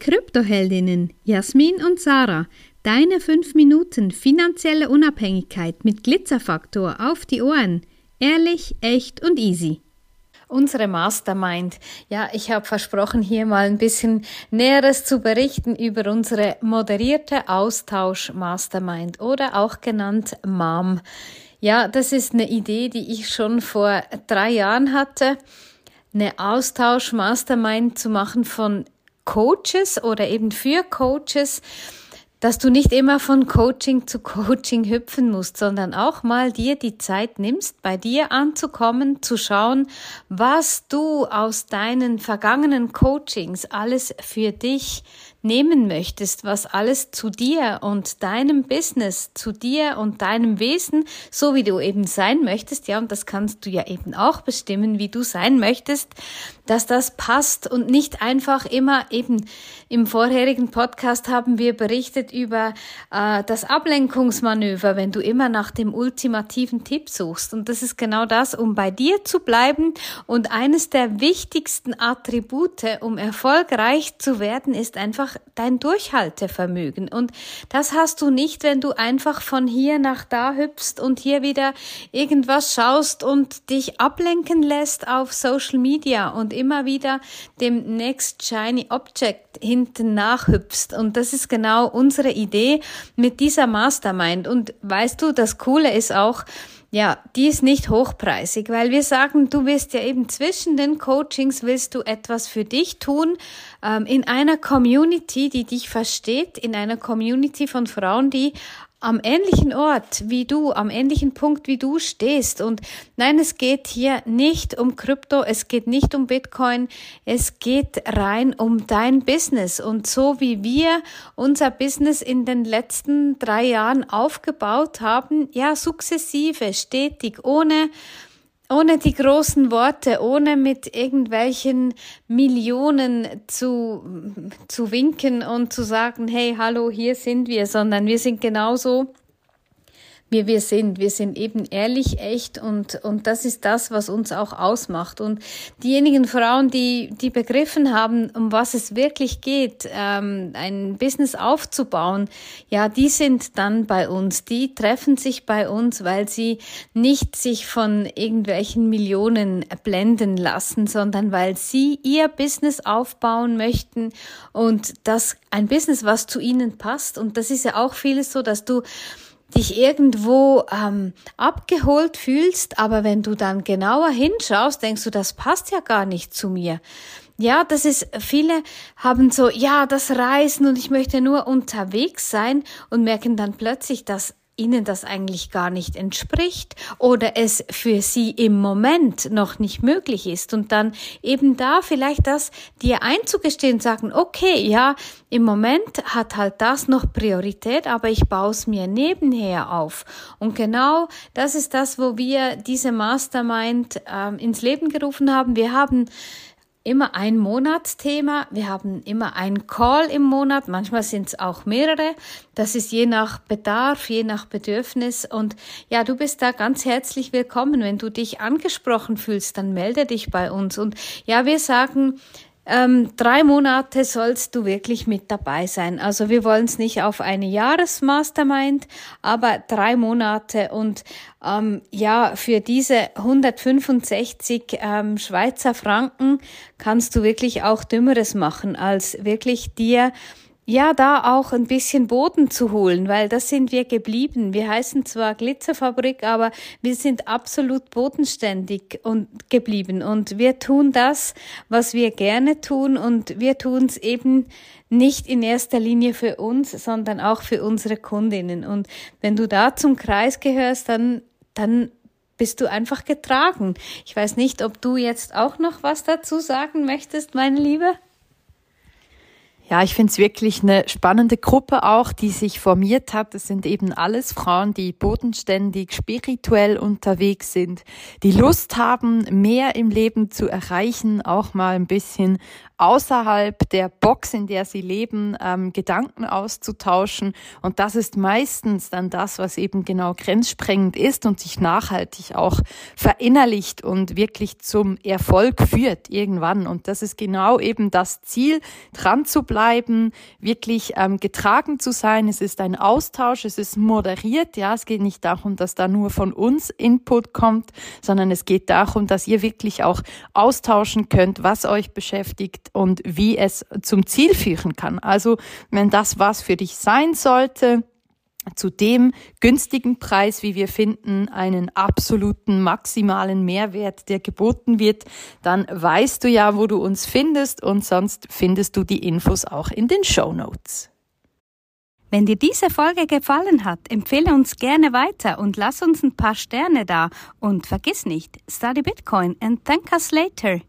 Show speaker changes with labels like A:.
A: Kryptoheldinnen Jasmin und Sarah, deine 5 Minuten finanzielle Unabhängigkeit mit Glitzerfaktor auf die Ohren. Ehrlich, echt und easy.
B: Unsere Mastermind. Ja, ich habe versprochen, hier mal ein bisschen Näheres zu berichten über unsere moderierte Austausch Mastermind oder auch genannt MAM. Ja, das ist eine Idee, die ich schon vor drei Jahren hatte, eine Austausch Mastermind zu machen von Coaches oder eben für Coaches, dass du nicht immer von Coaching zu Coaching hüpfen musst, sondern auch mal dir die Zeit nimmst, bei dir anzukommen, zu schauen, was du aus deinen vergangenen Coachings alles für dich nehmen möchtest, was alles zu dir und deinem Business, zu dir und deinem Wesen, so wie du eben sein möchtest, ja, und das kannst du ja eben auch bestimmen, wie du sein möchtest, dass das passt und nicht einfach immer eben im vorherigen Podcast haben wir berichtet über äh, das Ablenkungsmanöver, wenn du immer nach dem ultimativen Tipp suchst. Und das ist genau das, um bei dir zu bleiben. Und eines der wichtigsten Attribute, um erfolgreich zu werden, ist einfach dein Durchhaltevermögen. Und das hast du nicht, wenn du einfach von hier nach da hüpfst und hier wieder irgendwas schaust und dich ablenken lässt auf Social Media und immer wieder dem Next Shiny Object hinten nachhüpfst. Und das ist genau unsere Idee mit dieser Mastermind. Und weißt du, das Coole ist auch, ja, die ist nicht hochpreisig, weil wir sagen, du wirst ja eben zwischen den Coachings willst du etwas für dich tun, ähm, in einer Community, die dich versteht, in einer Community von Frauen, die am ähnlichen Ort wie du, am ähnlichen Punkt wie du stehst. Und nein, es geht hier nicht um Krypto, es geht nicht um Bitcoin, es geht rein um dein Business. Und so wie wir unser Business in den letzten drei Jahren aufgebaut haben, ja, sukzessive, stetig, ohne ohne die großen Worte, ohne mit irgendwelchen Millionen zu, zu winken und zu sagen, hey, hallo, hier sind wir, sondern wir sind genauso wie wir sind. Wir sind eben ehrlich, echt und, und das ist das, was uns auch ausmacht. Und diejenigen Frauen, die, die begriffen haben, um was es wirklich geht, ähm, ein Business aufzubauen, ja, die sind dann bei uns. Die treffen sich bei uns, weil sie nicht sich von irgendwelchen Millionen blenden lassen, sondern weil sie ihr Business aufbauen möchten und das ein Business, was zu ihnen passt. Und das ist ja auch vieles so, dass du dich irgendwo ähm, abgeholt fühlst, aber wenn du dann genauer hinschaust, denkst du, das passt ja gar nicht zu mir. Ja, das ist, viele haben so, ja, das Reisen und ich möchte nur unterwegs sein und merken dann plötzlich, dass ihnen das eigentlich gar nicht entspricht oder es für sie im Moment noch nicht möglich ist und dann eben da vielleicht das dir einzugestehen sagen, okay, ja, im Moment hat halt das noch Priorität, aber ich baue es mir nebenher auf. Und genau das ist das, wo wir diese Mastermind ähm, ins Leben gerufen haben. Wir haben immer ein Monatsthema. Wir haben immer einen Call im Monat. Manchmal sind es auch mehrere. Das ist je nach Bedarf, je nach Bedürfnis. Und ja, du bist da ganz herzlich willkommen. Wenn du dich angesprochen fühlst, dann melde dich bei uns. Und ja, wir sagen, ähm, drei Monate sollst du wirklich mit dabei sein. Also wir wollen es nicht auf eine Jahresmastermind, aber drei Monate und ähm, ja, für diese 165 ähm, Schweizer Franken kannst du wirklich auch Dümmeres machen, als wirklich dir ja, da auch ein bisschen Boden zu holen, weil das sind wir geblieben. Wir heißen zwar Glitzerfabrik, aber wir sind absolut bodenständig und geblieben und wir tun das, was wir gerne tun und wir tun es eben nicht in erster Linie für uns, sondern auch für unsere Kundinnen. Und wenn du da zum Kreis gehörst, dann, dann bist du einfach getragen. Ich weiß nicht, ob du jetzt auch noch was dazu sagen möchtest, meine Liebe.
C: Ja, ich finde es wirklich eine spannende Gruppe auch, die sich formiert hat. Das sind eben alles Frauen, die bodenständig, spirituell unterwegs sind, die Lust haben, mehr im Leben zu erreichen, auch mal ein bisschen außerhalb der Box, in der sie leben, ähm, Gedanken auszutauschen. Und das ist meistens dann das, was eben genau grenzsprengend ist und sich nachhaltig auch verinnerlicht und wirklich zum Erfolg führt irgendwann. Und das ist genau eben das Ziel, dran zu bleiben bleiben, wirklich ähm, getragen zu sein. Es ist ein Austausch, es ist moderiert. Ja, es geht nicht darum, dass da nur von uns Input kommt, sondern es geht darum, dass ihr wirklich auch austauschen könnt, was euch beschäftigt und wie es zum Ziel führen kann. Also, wenn das was für dich sein sollte, zu dem günstigen Preis, wie wir finden, einen absoluten maximalen Mehrwert, der geboten wird, dann weißt du ja, wo du uns findest und sonst findest du die Infos auch in den Show Notes.
B: Wenn dir diese Folge gefallen hat, empfehle uns gerne weiter und lass uns ein paar Sterne da und vergiss nicht, study Bitcoin and thank us later.